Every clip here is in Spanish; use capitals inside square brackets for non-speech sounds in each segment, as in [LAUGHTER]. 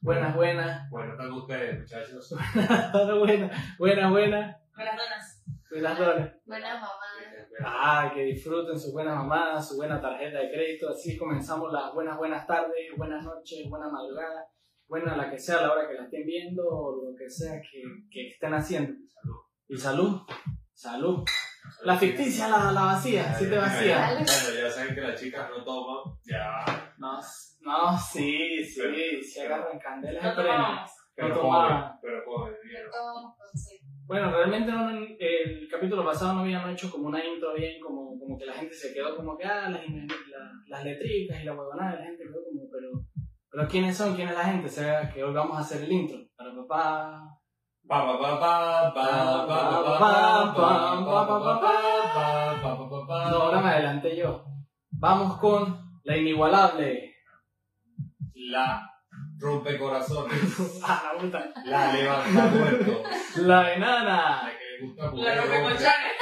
Buenas, buenas. Bueno, están ustedes, muchachos. [LAUGHS] buenas, buenas, buenas, buenas. Buenas donas. Buenas donas. Buenas mamás. Ah, que disfruten sus buenas mamadas, su buena tarjeta de crédito. Así comenzamos las buenas, buenas tardes, buenas noches, buena madrugada. Buena la que sea, la hora que la estén viendo o lo que sea que, que estén haciendo. Salud. Y salud. Salud. La ficticia, la, la vacía, sí te vacía. Bueno, ya saben que las chicas no toman. Ya. No, no, sí, sí, si agarran candelas No tomamos. Pero No tomaban. pero joven, No. Bueno, realmente no, el capítulo pasado no habíamos hecho como una intro bien, como, como que la gente se quedó como que, ah, las, la- las letricas y la huevonada, la gente quedó como, pero, pero ¿quiénes son? ¿Quién es la gente? O sea, que hoy vamos a hacer el intro. Para papá. No, ahora me adelanté yo. Vamos con la inigualable. La rompecorazones. la levanta muerto. La enana. La que le gusta. La rompecolchanes.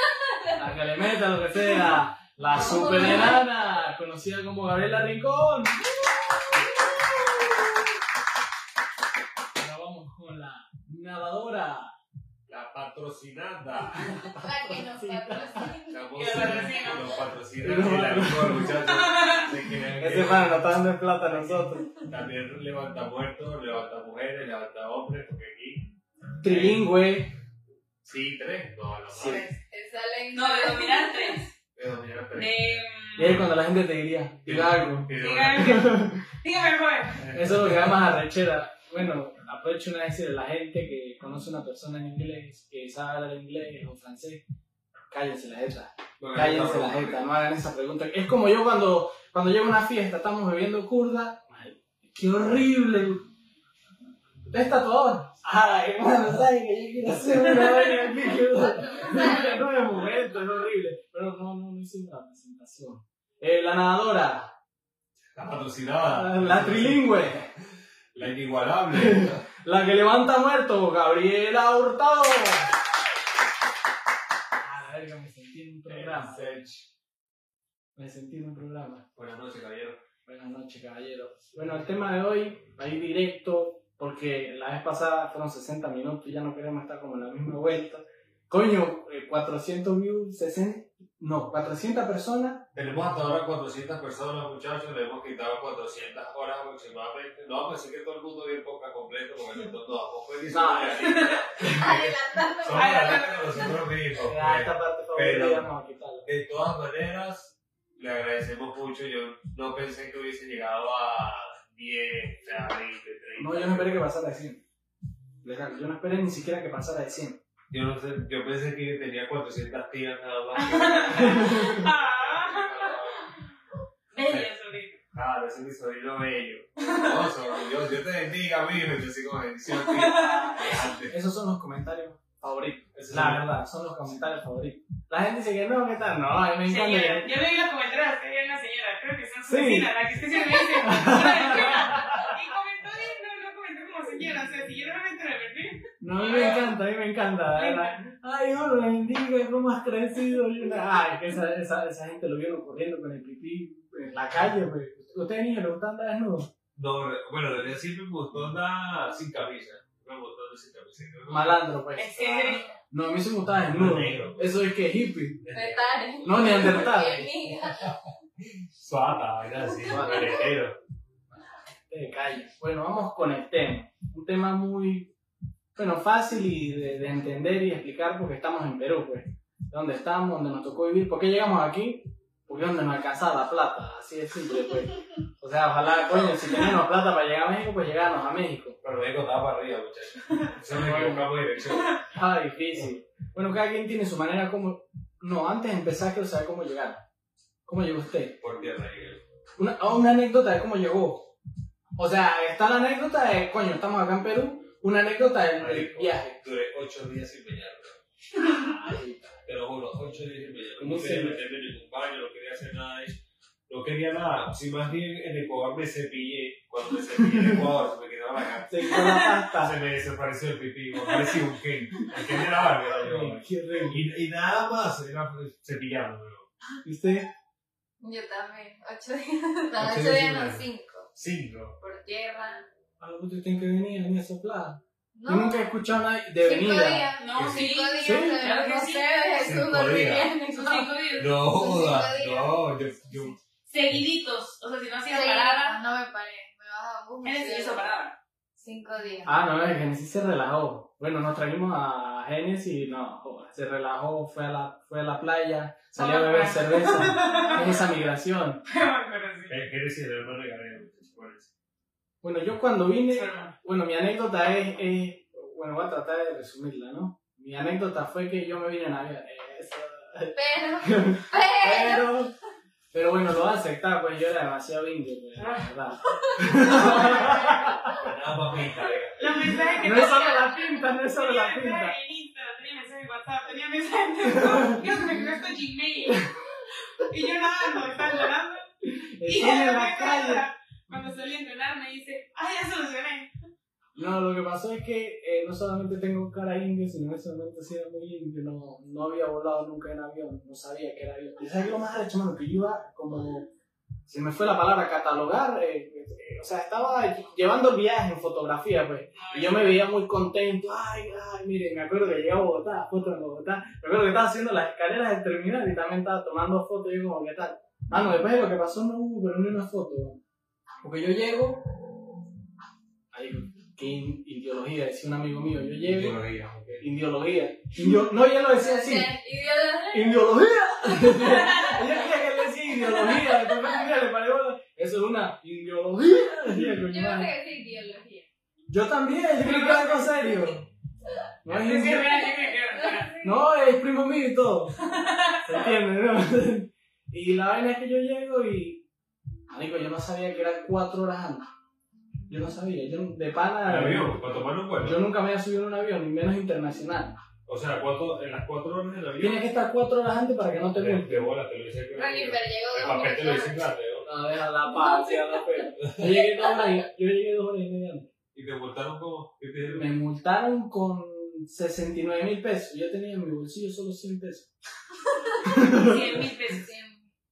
La que le meta lo que sea. La super enana, conocida como Gabriela Rincón. Nadadora. La patrocinada. La que nos patrocina. Patrocina. Nos patrocina. Que- Ese man nos está dando en plata a nosotros. También levanta muertos, levanta mujeres, levanta hombres, porque aquí. Trilingüe. Sí, tres. No, no, Sí. ley. No, de dominar tres. De dominar tres. De. Y ahí cuando la gente te diría, diga algo. Dígame, joven. Eso es lo que da más arrechera. Bueno, aprovecho una vez a la gente que conoce a una persona en inglés, que sabe hablar inglés o francés, cállense la jeta. Cállense la no, jeta, no hagan esa pregunta. Es como yo cuando, cuando llego a una fiesta, estamos bebiendo kurda. ¡Qué horrible! ¿Es tatuador? Ay, hermano, ¿sabes que yo quiero hacer una vaina aquí? [LAUGHS] No me momento, es horrible. Pero no, no, no hice una presentación. Eh, la nadadora, La patrocinada. la trilingüe, La inigualable. [LAUGHS] la que levanta muertos, Gabriela Hurtado. A la verga, me sentí en un programa. Me sentí en un programa. Buenas noches, caballero. Buenas noches, caballero. Bueno, el tema de hoy va a ir directo, porque la vez pasada fueron 60 minutos y ya no queremos estar como en la misma vuelta. Coño, eh, 400 views, 60, no, 400 personas. Tenemos hasta ahora 400 personas, muchachos. Le hemos quitado 400 horas aproximadamente. No vamos a decir que todo el mundo vio poca completo, porque nosotros tampoco es [LAUGHS] No. Adelantando. Somos la gente de nosotros mismos. Ah, pues. esta parte pero- favorita vamos a quitarla. De todas maneras, le agradecemos mucho. Yo no pensé que hubiese llegado a 10, o sea, 20, 30. No, yo no esperé que pasara de 100. Legal, yo no esperé ni siquiera que pasara de 100. Yo no sé, yo pensé que tenía 400 tías nada más. [LAUGHS] Bello, sobrino. Claro, ese es mi sobrino bello. No, sobrino, Dios, Dios te bendiga, mijo. Yo así como bendición, tío. Esos son los comentarios favoritos. Esos La son- verdad, son los comentarios favoritos. La gente dice que no, ¿qué tal? No, a mí me encanta. Señora, yo leí los comentarios que había una señora, creo que son su Sí. vecina, la que haciendo dice, [LAUGHS] y comentó no, no comentó como señora, o sea, si yo no me entero del perfil, No, a mí me encanta, a mí me encanta. verdad. Ay, Dios lo bendiga, cómo has crecido. Y una- Ay, que esa, esa, esa gente lo vieron corriendo con el pipí en la calle. Pues. ¿Ustedes niños les gustan andar desnudos? No, bueno, en realidad siempre me gustó andar sin camisa. Me gustó andar sin camisa. Malandro, pues. es que No, a mí se me gustaba desnudo. Eso es que hippie. No, neandertal. Suata, vaina así. Te calles. Bueno, vamos con el tema. Un tema muy, bueno, fácil y de, de entender y explicar porque estamos en Perú, pues. Donde estamos, donde nos tocó vivir. ¿Por qué llegamos aquí? Porque es donde nos alcanzaba la plata. Así de simple, pues. O sea, ojalá, coño, si teníamos plata para llegar a México, pues llegarnos a México. Pero me estaba para arriba, muchachos. Eso me equivocamos de dirección. Ah, difícil. Bueno, cada quien tiene su manera como... No, antes de empezar quiero saber cómo llegar. ¿Cómo llegó usted? Por tierra llegué. Una, una anécdota de cómo llegó. O sea, está la anécdota de, coño, estamos acá en Perú, Una anécdota del, del Marico, viaje. Duré ocho días sin bañarme. Te lo juro, ocho días sin bañarme. ¿Cómo No quería meterme en ningún baño, no quería hacer nada de eso. No quería nada. Si más bien en Ecuador me cepillé. Cuando me cepillé en Ecuador se me quedaba la cara. Se la pasta. Se me desapareció el pipí. Me parecía un Ken. El Ken de la barba. era horrible. Y, y nada más. Era cepillando. ¿Y usted? Yo también. Ocho días. No, Ocho ocho días no, cinco. Cinco. Por tierra. Algo usted tiene que venir, venir a soplar. No. Yo nunca he escuchado a nadie de Cinco venida. días. No, Sí. Cinco días. Sí, claro que no sí. sé, Jesús Cinco no días. viene. Sus cinco días. No. No, yo, yo, Seguiditos. O sea, si no hacía parada, No me paré. Me bajaba un bus. Genesis hizo parada. Cinco días. Ah, no, el Genesis se relajó. Bueno, nos trajimos a Genesis y no, joder, se relajó, fue a la, fue a la playa, salió a beber cerveza. [LAUGHS] Es esa migración. ¿Qué decir el hermano de Gabriel? Bueno, yo cuando vine, bueno, mi anécdota es, es- bueno, voy a tratar de resumirla, ¿no? Mi anécdota fue que yo me vine en avión. Eso. Pero, [LAUGHS] pero. Pero, pero bueno, lo voy a aceptar, pues yo era demasiado indio, pues, la verdad. [LAUGHS] Nada más pinta. Los mensajes que No es solo tenía- la pinta, no es solo tenía la pinta. mensajes en Instagram, tenía en WhatsApp, tenía mensajes [LAUGHS] en Facebook. Creo que me creó hasta Gmail. Y yo nada, no estaba llorando. Y Estoy en la calle. Cuando salí a entrenar, me dice, ah, ya solucioné. No, lo que pasó es que eh, no solamente tengo cara indio, sino en ese momento sí era muy indio, no, no había volado nunca en avión, no sabía que era avión. Y sabes lo más arrecho, mano, que yo iba como, se me fue la palabra, catalogar, eh, eh, o sea, estaba llevando el viaje en fotografía, pues, y yo me veía muy contento, ay, ay, mire, me acuerdo que llegué a Bogotá, foto en Bogotá, me acuerdo que estaba haciendo las escaleras del terminal y también estaba tomando fotos, y yo como, ¿qué tal? Mano, después de lo que pasó no hubo, pero ni una foto, porque yo llego, ahí, qué in- ideología, decía un amigo mío, yo llego, Ideología, ok. ideología, Indio- no, ella lo decía así, ideología, [LAUGHS] ella quería que le decía ideología, después un día le bola, eso es una ideología, Yo creo que es ideología. yo también, yo creo que es algo serio, no es. No, es primo mío y todo. ¿Se entiende, no? [LAUGHS] Y la vaina es que yo llego y. Marico, yo no sabía que eran cuatro horas antes. Yo no sabía. Yo de pana. ¿El avión? ¿Para tomar un vuelo? Yo nunca me había subido en un avión, ni menos internacional. O sea, ¿cuánto, en las cuatro horas del avión. Tienes que estar cuatro horas antes para que no te multen. bola, te lo dicen gratis. pero llegó El dos papel te lo dicen gratis, ¿no? No, deja la la fe. Yo llegué dos horas y, yo llegué dos horas y media antes. Y te multaron como. ¿Qué te dieron? Me multaron con 69 mil pesos. Yo tenía en mi bolsillo solo 100 pesos. [LAUGHS] 100 mil pesos. Cien mil.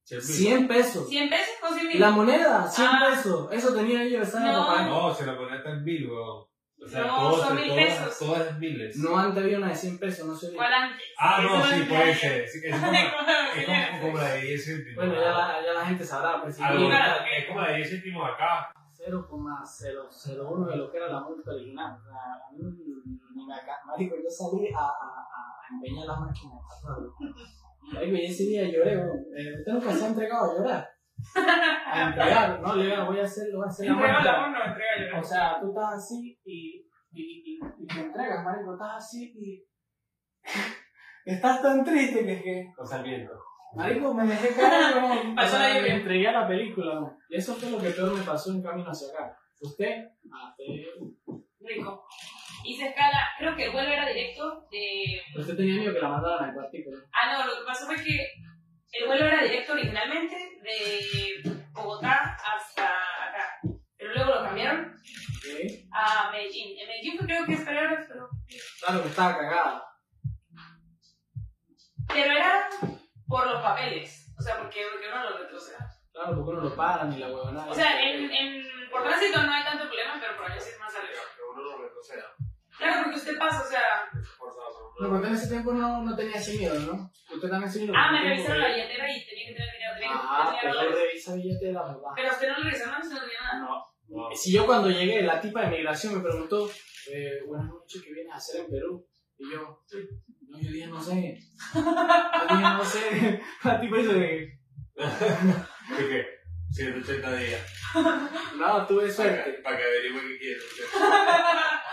100 pesos. 100 pesos o 100 mil. La moneda, 100 Ah. pesos. Eso tenía yo, ¿sabes? No. papá? No, se la moneda está en mil, weón. O sea, No, todos, son mil todas, pesos. todas las miles. No, antes había una de 100 pesos, no sé. ¿Cuál antes? Ah, no, sí, es puede de- ser. Sí, es [LAUGHS] como, es como, como la de 10 céntimos. Bueno, ya la, ya la gente sabrá, pues si Algo- Claro. es como la de 10 céntimos acá. 0,001 de lo que era la multa original. O sea, a mí ni me acá. Marico, yo salí a, a, a, a empeñar las máquinas. Marico, y ese día lloré. Eh, ¿Usted nunca se ha entregado a llorar? [LAUGHS] A entregar, no, le voy a hacer, lo voy a hacer la Entrega la mano, entrega. O sea, tú estás así y, y, y, y te entregas, marico, estás así y [LAUGHS] estás tan triste que es que, Con Sarmiento. marico, me dejé caer, weón. [LAUGHS] O Pasó la sea, me lluvia. entregué a la película, weón. Y eso fue lo que peor me pasó en camino hacia acá. Usted, ah, eh, Rico. Hice escala, creo que el vuelo era directo de... usted tenía miedo que la mataran al cuartico, ¿no? Ah, no, lo que pasó fue que el vuelo era directo originalmente de Bogotá hasta acá. Pero luego lo cambiaron a Medellín. En Medellín fue creo que esperar horas, pero... Claro que estaba cagada. Pero era por los papeles. O sea, porque, porque uno lo retroceda. Claro, porque uno lo paran y la huevonada. O sea, en, en, por tránsito no hay tanto problema, pero por allá sí es más arriba. Claro, porque usted pasa, o sea... No, pero porque en ese tiempo no, no tenía ese miedo, ¿no? Usted también se Ah, me revisaron la billetera y tenía que tener dinero. Tenía que Ah, tener pero revisa billetera, papá. Pero a usted no le revisaron, no se no tenía nada. No. No. Si yo cuando llegué, la tipa de migración me preguntó, eh, buenas noches, ¿qué vienes a hacer en Perú? Y yo, no, yo dije, no sé. Yo dije, no sé. [LAUGHS] La tipa dice, ¿De qué? 180 [LAUGHS] días. no, tuve Para suerte. que, para que averigüe qué quiere. [LAUGHS]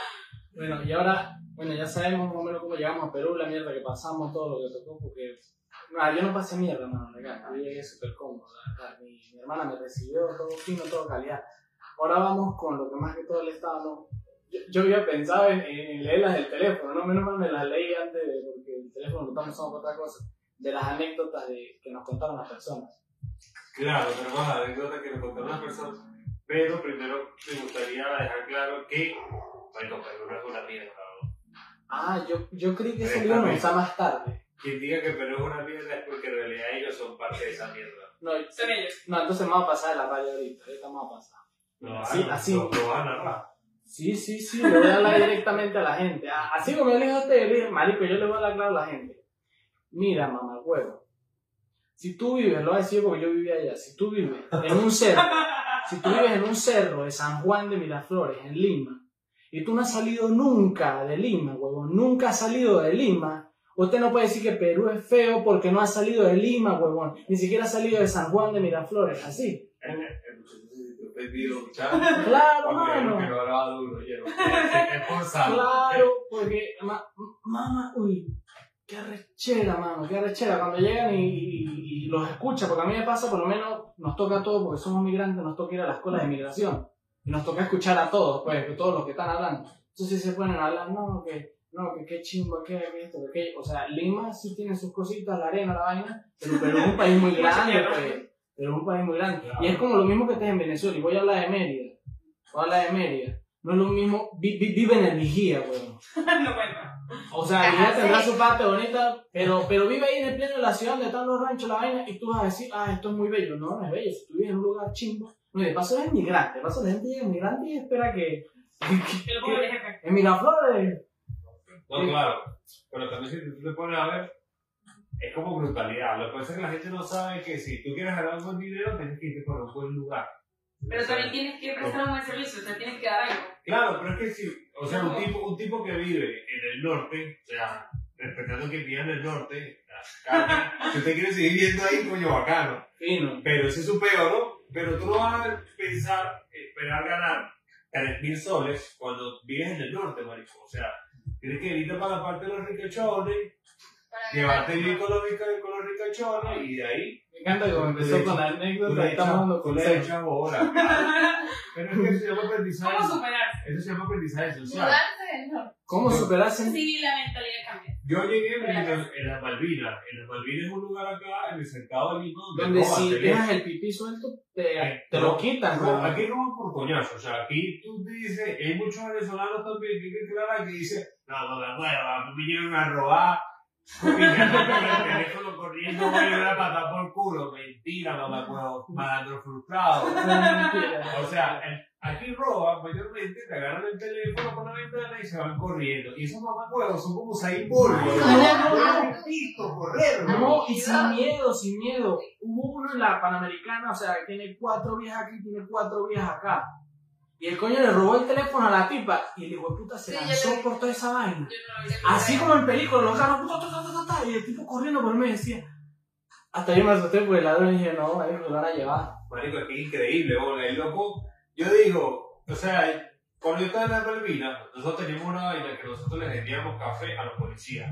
Bueno, y ahora, bueno, ya sabemos más o menos cómo llegamos a Perú, la mierda que pasamos, todo lo que tocó, porque... No, yo no pasé mierda, mano, acá. Yo llegué súper cómodo. Mi, mi hermana me recibió, todo fino, todo calidad. Ahora vamos con lo que más que todo Estado, ¿no? Yo, yo había pensado en, en leerlas del teléfono, no menos mal me las leí antes de, porque el teléfono lo estamos usando para otra cosa, de las anécdotas de, que nos contaron las personas. Claro, tenemos la anécdota que nos contaron las personas. Pero primero me gustaría dejar claro que. Bueno, Perú no es una mierda. ¿no? Ah, yo, yo creí que ese libro bien. usaba más tarde. Quien diga que Perú es una mierda es porque en realidad ellos son parte de esa mierda. No, Son ellos. no entonces me va a pasar de la raya ahorita, ahorita me va a pasar. No, Así- ah, así. A narrar. Sí, sí, sí, le voy a hablar directamente a la gente. Ah, Así como yo le dije a usted, yo le dije, marico, yo le voy a hablar claro a la gente. Mira, mamá, huevo. Si tú vives, lo voy a decir porque yo vivía allá, si tú vives en un cerro, [LAUGHS] si tú vives en un cerro de San Juan de Miraflores, en Lima, y tú no has salido nunca de Lima, huevón, nunca has salido de Lima, usted no puede decir que Perú es feo porque no ha salido de Lima, huevón, ni siquiera ha salido de San Juan de Miraflores, así. Claro, mano. [LAUGHS] Claro, porque, ma- mamá, uy, qué arrechera, mano, qué arrechera. Cuando llegan y, y- y los escucha, porque a mí me pasa, por lo menos nos toca a todos, porque somos migrantes, nos toca ir a la escuela de migración. Y nos toca escuchar a todos, pues, todos los que están hablando. Entonces se ponen a hablar, no, que, no, que qué chimbo, que, esto, que aquello. O sea, Lima sí tiene sus cositas, la arena, la vaina, pero, pero es un país muy [LAUGHS] grande, pues. Pero es un país muy grande. Y es como lo mismo que estés en Venezuela, y voy a hablar de Mérida. Voy a hablar de Mérida. No es lo mismo, vi- vi- vive en el Vigía, weón. [LAUGHS] no cuenta. O sea, Vigía tendrá su parte bonita, pero, pero vive ahí en el pleno de la ciudad donde están los ranchos, la vaina, y tú vas a decir, ah, esto es muy bello. No, no es bello. Si tú vives en un lugar chimbo, no, de paso eres migrante. De paso la gente llega migrante y espera que. [LAUGHS] en Miraflores. No, claro. Pero también si tú te pones a ver, es como brutalidad. Lo que pasa es que la gente no sabe que si tú quieres ganar un buen dinero, tienes que irte por un buen lugar. Pero también tienes que prestar un buen servicio, o sea, tienes que dar algo. Claro, pero es que si, o sea, un tipo, un tipo que vive en el norte, o sea, respetando que vive en el norte, acá, [LAUGHS] si usted quiere seguir viviendo ahí, coño, bacano. Fino. Pero ese es su peor, ¿no? Pero tú no vas a pensar, esperar ganar 3.000 soles cuando vives en el norte, marico. O sea, tienes que irte para la parte de los ricachones, llevarte bien con los, con los ricachones y de ahí Me encanta que como empezó con la anécdota, estamos dando echas bola. [LAUGHS] Pero es que eso se llama aprendizaje. ¿Cómo superarse? Eso se llama aprendizaje social. Mudarse, no. ¿Cómo superarse? Sí, la mentalidad cambia. Yo llegué en, en las Malvinas. En las Malvinas es un lugar acá, en el cercado de Lima, donde, Donde si dejas el pipí suelto, te, Ay, te no, lo quitan, No, weón. aquí roban por coñazo. O sea, aquí tú dices, hay muchos venezolanos también que hay que dicen, no, no me mueva, a mí me vinieron a robar. Con el teléfono corriendo, voy a ir a patar por culo. Mentira, mamá, malandro frustrado. [LAUGHS] Mentira. O sea, el- aquí roban mayormente, te agarran el teléfono por la ventana y se van corriendo. Y esos mamacuevos son como Saín Bulbo. No, no. Visto correr, No, y sin miedo, sin miedo. Hubo uno en la Panamericana, o sea, que tiene cuatro viejas aquí, tiene cuatro viejas acá. Y el coño le robó el teléfono a la tipa y el hijo de puta se lanzó por toda esa vaina. No. Así como en películas, los carros, ta, ta, ta, ta, ta, y el tipo corriendo por mí decía. Hasta yo me asusté porque el ladrón dije, no, ahí lo van a llevar. Marico, es que es increíble, ¿no? el loco. Yo digo, o sea, cuando yo estaba en la Malvinas, nosotros teníamos una vaina que nosotros le vendíamos café a los policías.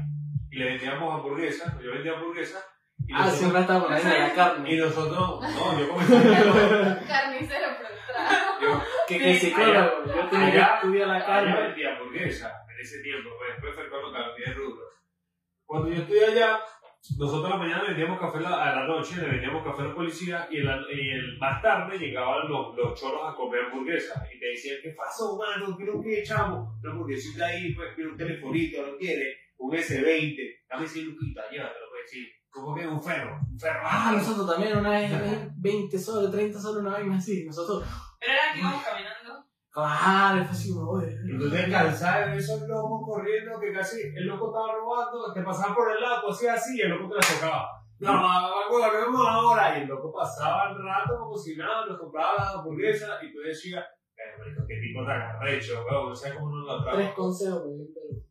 Y le vendíamos hamburguesas, yo vendía hamburguesas. Y Ah, nosotros, siempre estaba con la vaina de la [LAUGHS] y carne. nosotros, no, yo comencé a Carnicero frustrado. yo, Que, que psicólogo, yo tenía que allá- estudiar la Yo carne. vendía hamburguesas en ese tiempo, pues, después fue cuando cambié de rubro. Cuando yo estoy allá, nosotros a la mañana vendíamos café a la, la noche, le vendíamos café a los policías y, la- el, más tarde llegaban los, los choros a comer hamburguesas y te decían, ¿qué pasó, mano? ¿Qué lo que echamos? Una hamburguesita ahí, pues, quiero un telefonito, ¿lo quiere? Un S20, dame 100 luquitas, ya, te lo voy a decir. ¿Cómo que un ferro? Un ferro. Ah, nosotros también una vez, 20 soles, 30 soles, una vaina así. Nosotros, Pero era que íbamos caminando. Claro, fue así como, te cansas de esos locos corriendo que casi el loco estaba robando, te pasaban por el lado, hacía así y el loco te la tocaba. No, bueno, vemos ahora. Y el loco pasaba el rato como si nada, nos compraba la hamburguesa y tú decías, "Eh, marico, qué tipo tan arrecho, weón, no sé cómo nos la Tres consejos, pero.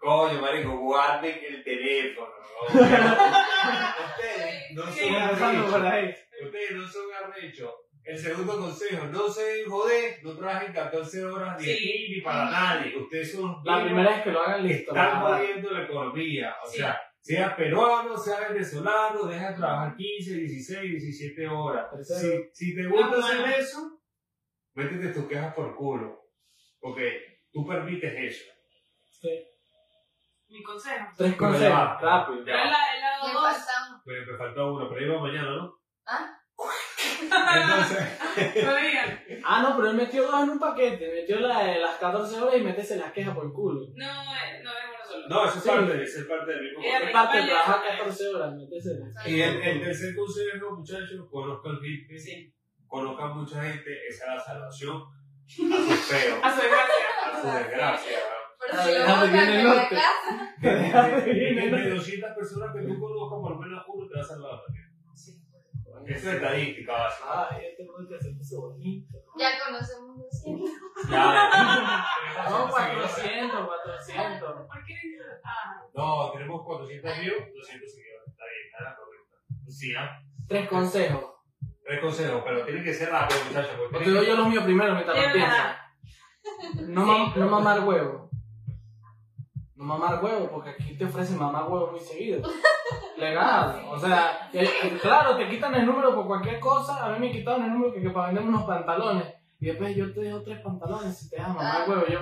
Coño, marico, guarden el teléfono. weón. [LAUGHS] Ustedes no son arrechos. Ustedes no son arrechos. El segundo consejo, no se joder, no trabajen 14 horas ni Sí. aquí ni para nadie. Ustedes son La primera vez que lo hagan, listo. están jodiendo la economía. O Sí. sea, sea peruano, sea venezolano, deja de trabajar 15, 16, 17 horas. Si, si te gusta hacer eso, métete tus quejas por culo. Porque tú permites eso. Mi consejo. Tres consejos, ya va. rápido. Lado Me falta uno, pero iba mañana, ¿no? ¿Ah? Entonces, No me digan. [LAUGHS] Ah, no, pero él metió dos en un paquete. Metió la de las 14 horas y métese las quejas por el culo. No, eh, no es uno solo. no, eso es Sí. parte, eso es parte del mismo. Es parte de trabajar eh. 14 horas, métese las Y el, el tercer consejo, muchachos, conozcan gente, Sí. conozcan mucha gente, esa es la salvación [LAUGHS] a sus feos, A su desgracia. a su desgracia. Pero Ah, si lo bien el norte. casa. De, de, de 200 personas que tú conozcas, por lo menos uno te va a salvar es estadística básica. Ay, este mundo se puso bonito. Ya conocemos 200. Ya, [LAUGHS] No, 400, 400. ¿Por qué? Ah, No, tenemos 400 views, 200 seguidores. Está bien, está la correcta. Sí, ¿ah? Tres consejos. Tres consejos, pero tienen que ser rápidos, muchachos. O Porque te doy yo los míos primero mientras lo piensas. No, mam- no mamar huevo. No mamar huevo, porque aquí te ofrecen mamar huevo muy seguido. [LAUGHS] Legal. O sea, que- que claro, te quitan el número por cualquier cosa. A mí me quitaron el número que, que para vender unos pantalones. Y después yo te dejo tres pantalones si te dejas mamar huevo. Yo,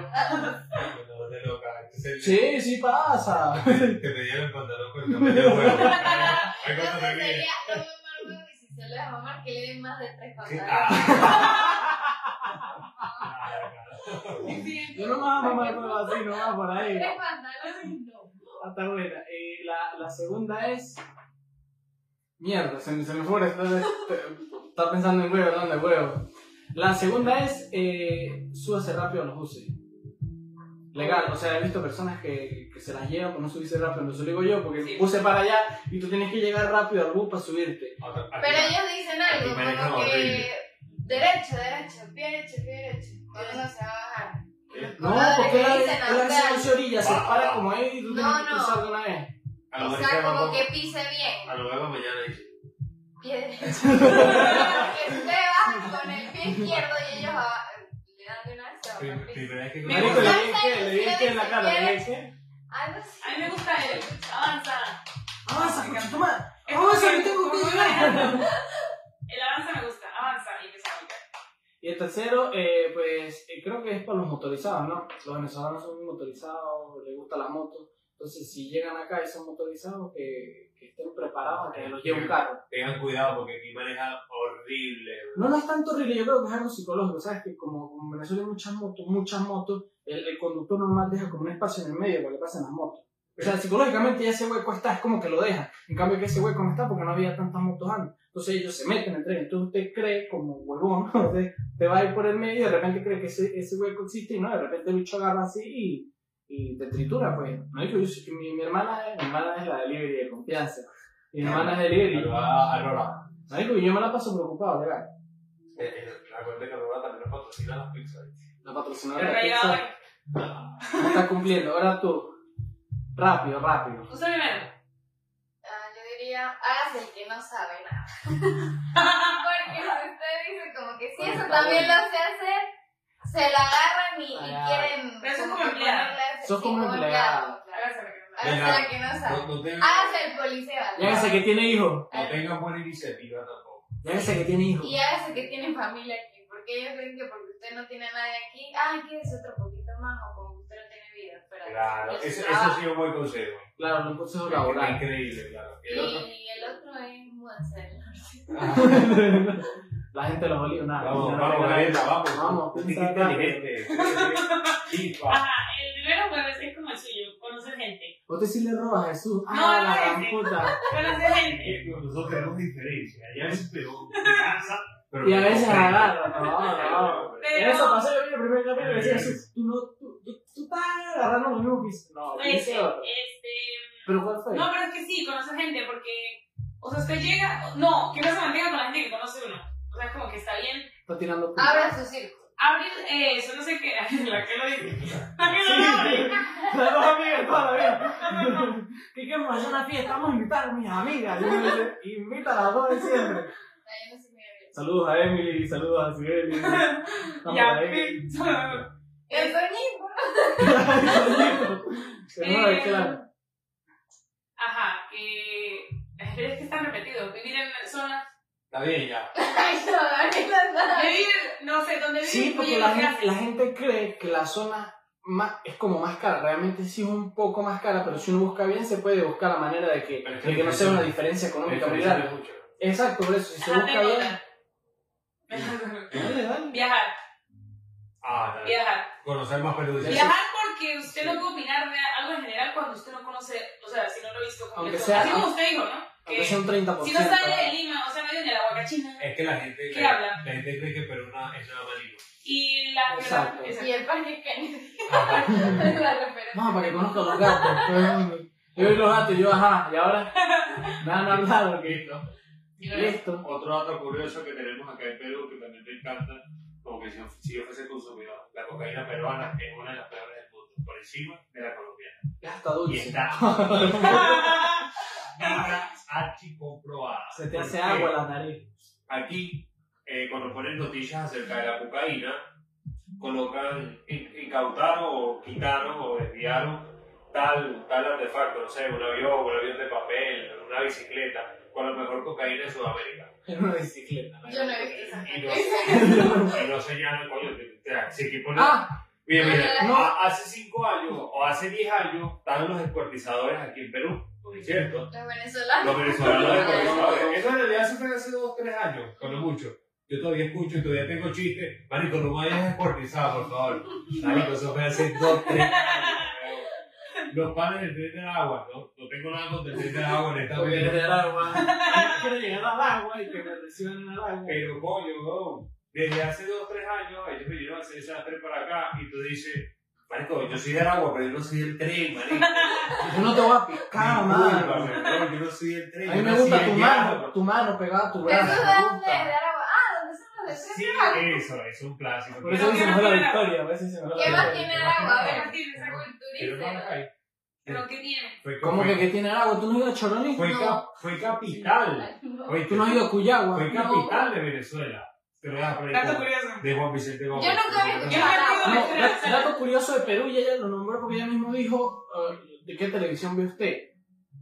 de loca. Entonces, sí, sí pasa. [LAUGHS] Te pedían el pantalón con el tamaño del huevo. [LAUGHS] Entonces sería, huevo y si se le da a mamar, que le den más de tres pantalones. ah. [LAUGHS] Yo no me voy a mamar huevo así, no va por ahí. Tres pantalones, no. Ah, Está buena. Y la, la segunda es. Mierda, se, me- se me fue. Entonces, estaba pensando en huevo, ¿dónde huevo? La segunda es. Eh, súbase rápido a los buses. Legal, o sea, he visto personas que, que se las llevan por no subirse rápido. No se lo digo yo, porque Sí. puse para allá y tú tienes que llegar rápido al bus para subirte. Pero ellos dicen algo, como que derecho, derecho, pie derecho, pie derecho. Cuando uno se va a bajar. No, porque la usted. de orillas se para como ahí y tú No, tienes que no. cruzar de una vez. A lo O sea, se como que pise bien. A lo mejor mañana dice. Pie derecho. que usted baja con el pie izquierdo y ellos ah, le dan de una vez. Primera vez que Me Marico, gusta. le di di que en la cara, le di. A mí me gusta el avanza. Avanza. Es Avanza, como que tengo que llegar. El avanza me gusta. Y el tercero, eh, pues eh, creo que es para los motorizados, ¿no? Los venezolanos son muy motorizados, les gusta la moto. Entonces, si llegan acá y son motorizados, que, que estén preparados a que los lleve un carro. Tengan cuidado porque aquí maneja horrible. No, no es tanto horrible, yo creo que es algo psicológico, ¿sabes? Que como, como en Venezuela hay muchas motos, muchas motos, el, el conductor normal deja como un espacio en el medio para que pasen las motos. O sea, psicológicamente ya ese hueco está, es como que lo deja. En cambio que ese hueco no está porque no había tantas motos antes. Entonces ellos se meten entre ellos. Entonces usted cree como huevón, [LAUGHS] ¿no? Usted te va a ir por el medio y de repente cree que ese, ese hueco existe y no, de repente el bicho agarra así y, y te tritura, pues. No yo soy- mi, mi hermana, mi hermana es la delivery de confianza. Mi hermana es delivery. Aurora, Aurora. No yo me la paso preocupado, legal. Eh, eh, Acuérdate que Aurora también nos patrocina las pizzas. La El patrocinadora de rayado. pizza no está cumpliendo. Ahora tú. Rápido, rápido. Usted primero. Hágase el que no sabe nada. [LAUGHS] Porque si usted dice como que si eso también lo sé hacer, se la agarran y, y quieren Pero eso es como ponerle- Sos como empleado. Hágase que no Hágase Venga. la que no sabe. No, no tengan, Hágase el policía. Ya sé que tiene hijos. no tengan buena iniciativa tampoco. Ya sé que tiene hijos. Y hágase que tiene familia aquí. Porque ellos creen que porque usted no tiene a nadie aquí, ah, quédese otro poquito más o como Claro, es eso, eso sí es un buen consejo. Claro, un consejo laboral. increíble, claro. Y el otro es norte. [LAUGHS] La gente los olió nada. Vamos, vamos, Gabriela, vamos. Vamos, qué inteligente. [LAUGHS] Ajá, el primero es como el suyo, conocer gente. Vos sí le robas a Jesús. Ah, No, la no, gran sí. puta. [LAUGHS] Conocer gente. Nosotros tenemos diferencia. Allá es peor. pero Y a no veces agarra. No, no. Pero- Eso pasó yo vi el primer capítulo y decía Jesús, tú no, tú, tú, estás agarrando los pisos. No, otro. este. Pero ¿cuál fue? No, pero es que sí, conocer gente, porque. O sea, usted llega. No, que no se mantenga con la gente que conoce uno. O sea, es como que está bien. Está tirando. Abra su círculo. Abrir eso, no sé qué. [LAUGHS] La que lo dice. La que lo dice. Las dos amigas toda la vida. ¿Qué queremos hacer una fiesta? Vamos a invitar a mis amigas. Invita a las dos de siempre. Saludos a Emily, saludos a Sibeli. [LAUGHS] Ya, pito. El mueve, claro. Ajá, que. Es que están repetidos. Vivir en zonas. Está bien ya. [LAUGHS] Ay, no, Gabriela, no. Vivir, no sé, donde vivir. Sí, porque la gente, la cree que las zonas más, es como más cara. Realmente sí es un poco más cara, pero si uno busca bien, se puede buscar la manera de que, de que no sea una diferencia La económica muy grande. Exacto, por eso, si se busca bien. [LAUGHS] Viajar, Ah, viajar. Conocer más Perú. Eso- Viajar porque usted no puede opinar de algo en general cuando usted no conoce, o sea, si no lo ha visto completo. Sea- Así como usted dijo, ¿no? Que sea un 30%. si no está en Lima, o sea, no ha ido ni a la Huacachina. Es que la gente, ¿Qué cree, habla? la gente cree que Perú es una- es nada más lindo. Y la Exacto. Y el Kennedy. Ajá. [LAUGHS] La referencia. Vamos, para que conozca los gatos. Yo vi los gatos y yo, ajá, y ahora me han hablado porque listo. Otro dato curioso que tenemos acá en Perú, que también te encanta, como que si, yo fuese consumidor, la cocaína peruana es una de las peores del mundo, por encima de la colombiana. Ya está Y dulce. está [LAUGHS] viva, archi comprobada. Se te ¿Por hace agua la nariz. Aquí, eh, cuando ponen noticias acerca de la cocaína, colocan, in- incautaron o quitaron o desviaron tal, tal artefacto, no sé, un avión, un avión de papel, una bicicleta, con la mejor cocaína de Sudamérica. En una bicicleta. Yo no he visto esa Y no, gente. [LAUGHS] y no señalan, coño, te- te- si aquí ponen... Ah, Mira, mira, No. a- hace 5 años o hace 10 años estaban los descuartizadores aquí en Perú, ¿no es cierto? Los venezolanos. Los venezolanos [LAUGHS] descuartizadores. Eso en realidad se fue hace 2 3 años, cuando mucho. Yo todavía escucho y todavía tengo chistes. Marico, no me vayas descuartizado, por favor. Marico, eso fue hace 2 3 años. Los panes del tren del agua, no, no tengo nada contra el tren del agua en esta vida. desde el agua. Quiero llegar al agua y que me reciban en el agua. Pero coño, no. Desde hace 2 3 años ellos vinieron a hacer ese tren para acá y tú dices, Marico, yo soy del agua, pero yo no soy del tren, marico. Yo no te voy a picar, mano. Yo no soy del tren. A mí me gusta tu mano, tu mano pegada a tu brazo. ¿Eso de me dónde es? gusta. ¿De Aragua? Ah, ¿dónde son los de Sí, eso, es un clásico. Por eso ¿Qué dice más mejor la victoria. Por eso dice mejor la ¿Qué más victoria. tiene Aragua? A ver, ¿Qué tiene esa Pero ¿Pero qué tiene? Fue, ¿Cómo fue- que, que tiene agua? ¿Tú no has ido a Choroní? Fue, No. cap- fue capital. No. ¿Tú no has ido a Cuyagua? fue capital de Venezuela. Te lo a Dato como- curioso. de Juan Vicente Gómez. Yo nunca había no escuchado No, dato- curioso de Perú y ella lo nombró porque ella mismo dijo eh, de qué televisión ve usted.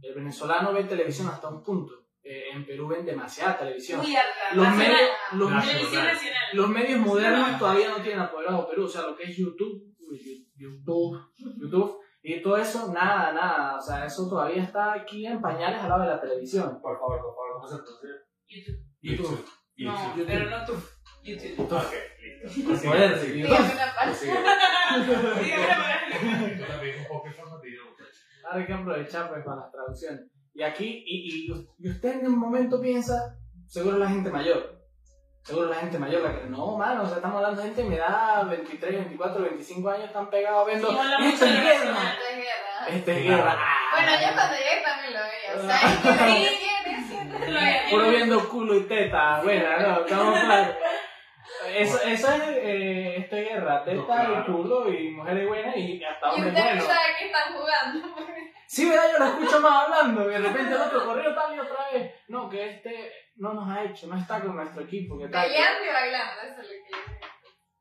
El venezolano ve televisión hasta un punto. Eh, en Perú ven demasiada televisión. Muy alta. Los nacional. medios, los, nacional. los medios modernos todavía no tienen apoderado Perú. O sea, lo que es YouTube, uy, YouTube, YouTube y todo eso, nada, nada. O sea, eso todavía está aquí en pañales al lado de la televisión. Por favor, por favor, ¿cómo se pronuncia? YouTube. YouTube. No, YouTube. pero no tú. YouTube. Ok, listo. Joder, Sí, sí. Dígame una parte. sí. Dígame la palabra. Yo también un poco informativo, muchachos. Ahora hay que aprovechar pues, para las traducciones. Y aquí, y, y, y usted en un momento piensa, seguro la gente mayor. Seguro la gente mayor, la que no, mano, o sea, estamos hablando de gente de mi edad, 23, 24, 25 años, están pegados viendo. ¡Esto es guerra! Esto es guerra. ¡Esto es Claro. guerra! Bueno, yo cuando llegué también lo veía. O sea. Puro viendo culo y teta, buena, no, estamos [LAUGHS] claros. Eso, eso es eh, esto es guerra, teta No, claro. y culo y mujeres buenas y hasta Y hombres usted buenos. sabe que están jugando. [LAUGHS] Sí, ¿verdad? Yo lo escucho más hablando, y de repente el otro corrió tal y otra vez. No, que este no nos ha hecho, no está con nuestro equipo, que tal. Y bailando, eso es lo que yo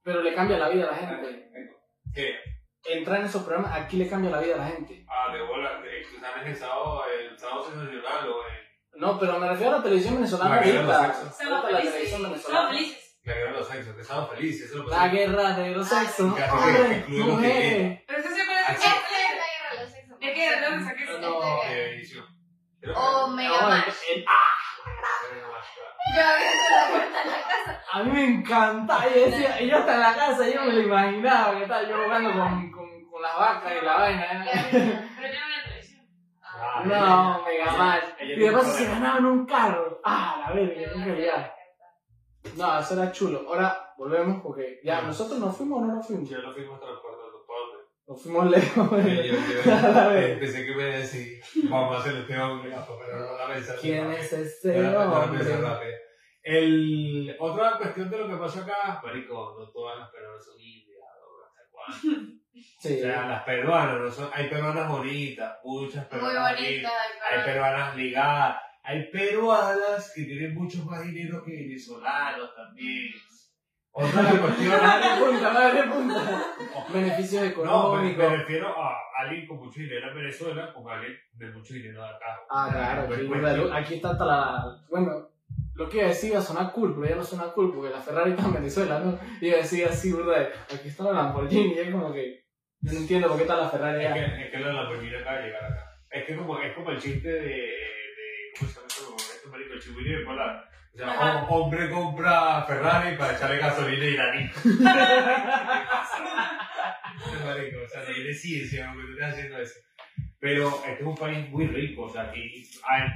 Pero le cambia la vida a la gente. ¿Qué? Entrar en esos programas, aquí le cambia la vida a la gente. Ah, de bola, de- que están en el sábado, el sábado sensacional o en No, pero me refiero a la televisión venezolana La guerra de los ahorita. Estamos la felices. televisión Estamos venezolana. felices. la guerra de los sexos, que estamos felices, eso lo La guerra de los sexos. Hombres, mujeres. Pero usted se acuerda qué? ¿De dónde saqué eso? No. de edición. O Mega No, Mash. el- ah, Yo abriendo la puerta de la casa. a mí me encanta. Yo decía, y yo hasta en la casa, yo me lo imaginaba, que tal, yo jugando con, con, con las vacas y la vaina. ¿eh? Pero yo no veo televisión. Ah, No, mega mal. ella Y de paso se ganaban un carro. Ah, la verga, llegar. No, eso era chulo. Ahora volvemos porque ya, ¿nosotros nos fuimos o no nos fuimos? Ya lo fuimos transportando todo. Nos fuimos lejos. Yo, yo, [LAUGHS] pensé que me iba a decir, vamos a hacer este hombre, pero no la pensé. ¿Quién es ese hombre? El, otra cuestión de lo que pasó acá, marico, no todas las peruanas son indias, ¿no? ¿Hasta cuándo? Sí. O sea, las peruanas, no son, hay peruanas bonitas, muchas Muy peruanas bonita. bonitas, hay peruanas ligadas, hay peruanas que tienen mucho más dinero que venezolanos también. Otra cuestiones, Madre punta, madre punta. Beneficios no, me, económicos. me refiero a alguien con mucho dinero en Venezuela con alguien de mucho dinero de acá. Ah, claro, Pues, sí, pues, verdad, aquí está hasta la. Bueno, lo que iba a decir iba a sonar cool, pero ya no suena cool porque la Ferrari está en Venezuela, ¿no? Iba a decir así, ¿verdad? Aquí está la Lamborghini y es como que. Yo no entiendo por qué está la Ferrari Es allá. que, es que la Lamborghini acaba de llegar acá. Es que como, es como el chiste de, de ¿cómo se llama esto? Este marico, el chigüiro de Polar. O sea, Ajá. hom- hombre compra Ferrari para echarle gasolina iraní. Este [LAUGHS] marico, o sea, no tiene ciencia lo que tú estás haciendo eso. Pero este es un país muy rico, o sea, aquí,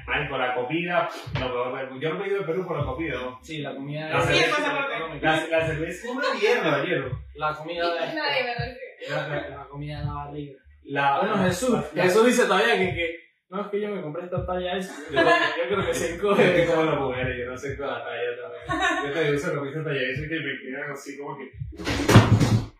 marico, la comida, lo mejor, yo no me he ido de Perú por la comida, ¿no? Sí, la comida La cerveza-. La, la cerveza es una mierda, ayer. La comida de [LAUGHS] la, la- la comida de la barriga. La, Bueno, Jesús, la- Jesús dice todavía que, que no es que yo me compré esta talla esa. [LAUGHS] Yo, yo creo que se Es que como las mujeres, yo no sé con la talla también. [LAUGHS] Yo te digo, esa camisa talla esa que me queda así como que.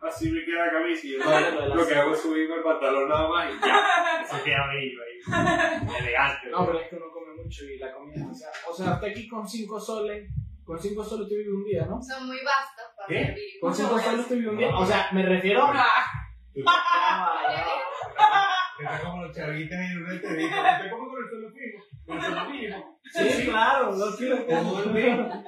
Así me queda la camisa y yo lo que hago es subirme el pantalón nada más y ya. Se queda bello [LAUGHS] ahí. Elegante. No, pero es que uno come mucho y la comida es demasiado. O sea, hasta aquí con 5 soles, con 5 soles te vive un día, ¿no? Son muy vastos para ¿Qué? servir. Con 5 No, soles te vive un día. O sea, me refiero a. Está como los chavitas en una entrevista. ¿Te como con el solo fijo? Con el fijo. Sí, claro, no quiero que. Como el mismo.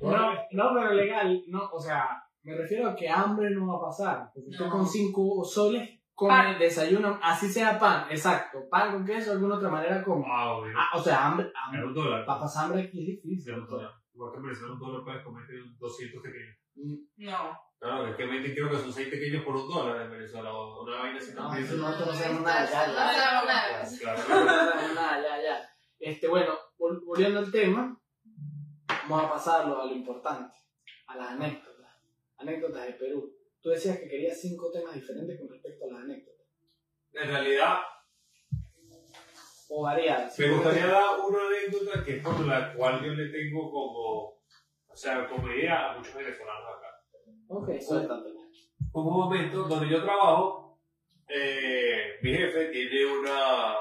No, no, pero legal, no, o sea, me refiero a que hambre no va a pasar. Porque usted No. con 5 soles come, Pan. desayuno, así sea pan, exacto. Pan con queso, de alguna otra manera como. Ah. Ah, o sea, hambre, hambre. un dólar. Para pasar hambre aquí es Es difícil. un. Igual que Venezuela un dólar puedes comerte 200 pequeños. No. Claro, es que venden creo que son 6 pequeños por un dólar en Venezuela o una vaina así No, eso nosotros no sabemos nada, ya, No ya. sabemos nada. Claro, No claro. [LAUGHS] sabemos nada, ya, ya. Este, bueno, vol- volviendo al tema, vamos a pasarlo a lo importante, a las anécdotas. Anécdotas de Perú. Tú decías que querías cinco temas diferentes con respecto a las anécdotas. En realidad, O variadas. me gustaría dar una anécdota que es por la cual yo le tengo como, o sea, como idea a muchos venezolanos acá. Ok. Hubo un momento donde yo trabajo, eh, mi jefe tiene una,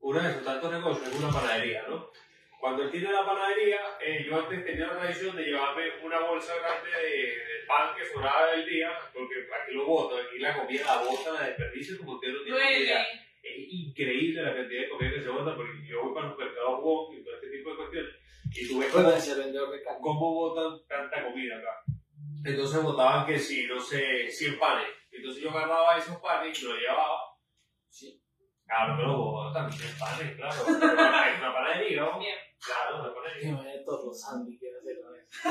una de sus tantos negocios, es una panadería, ¿no? Cuando él tiene la panadería, eh, yo antes tenía la tradición de llevarme una bolsa grande de, de pan que sobraba del día, porque aquí lo botan, aquí la comida la botan, la desperdicio como usted no tiene idea. Es increíble la cantidad de comida que se bota, porque yo voy para los mercados y todo este tipo de cuestiones, y tú ves cómo, botan tanta comida acá. Entonces botaban que sí, no sé, 100 panes. Entonces yo agarraba esos panes y los llevaba. Sí. Claro, pero botan 100 panes, claro. Es una panadería, ¿no? Bien. Claro, una panadería. Que me dé todos los sándwiches que con eso.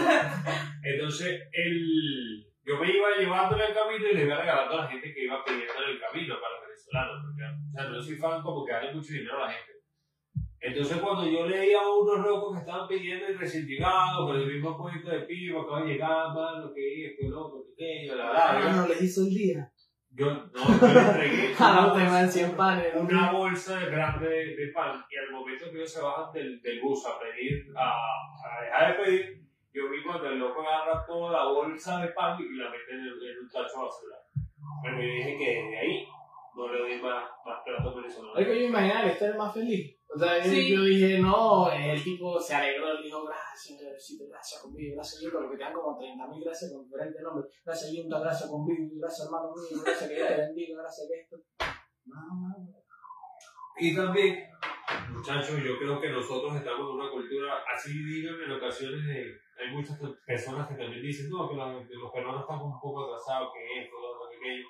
Entonces, el, yo me iba llevando en el camino y le iba regalando a la gente que iba pidiendo en el camino para los venezolanos. Porque, o sea, no soy fan como que darle mucho dinero a la gente. Entonces, cuando yo leía a unos locos que estaban pidiendo y recién llegados, con el mismo puesto de pivo, acaba de llegar, mano, que esto, loco, que la verdad. Ah, no les hizo el día. Yo, no, yo le entregué [LAUGHS] Ah, una no bolsa- dan 100 panes. una bolsa de grande de, de pan y al momento que ellos se bajan del, del bus a pedir, a, a dejar de pedir, yo vi cuando el loco agarra toda la bolsa de pan y la mete en, el- en un tacho basura. Pero yo dije que desde ahí no le doy más, más platos venezolanos. Que yo imaginaba que este era más feliz. O sea, yo- Sí. yo dije, no, el tipo se alegró, le dijo, gracias, gracias conmigo, gracias yo, porque te dan como 30.000 gracias con diferentes nombres. Gracias Junta, gracias conmigo, gracias hermano mío, gracias que Dios te bendiga, gracias que esto. No, Y también, muchachos, yo creo que nosotros estamos en una cultura, así digan en ocasiones, de- hay muchas personas que también dicen, no, que los, que los peruanos estamos un poco atrasados, que esto, lo que aquello.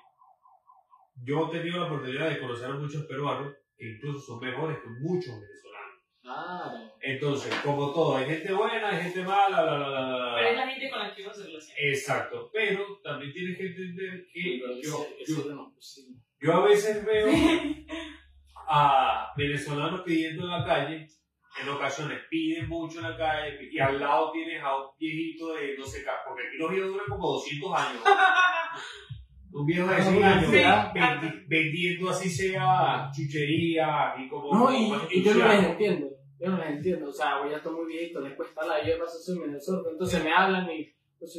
Yo he tenido la oportunidad de conocer a muchos peruanos que incluso son mejores que muchos venezolanos. Claro. Entonces, como todo, hay gente buena, hay gente mala, bla, bla, bla, bla, Pero es la gente con la que uno se relaciona. Exacto, pero también tienes que entender que yo, yo a veces veo a venezolanos pidiendo en la calle, en ocasiones piden mucho en la calle y al lado tienes a un viejito de no sé qué, porque aquí los viejos duran como 200 años. [LAUGHS] Un viejo de 100 años Sí. vendi- vendiendo así sea chuchería y como... No, y, como y yo no les entiendo. Yo no les entiendo. O sea, voy ya estoy muy viejito, les cuesta la. Yo paso soy medio sordo, entonces me hablan y. Pues,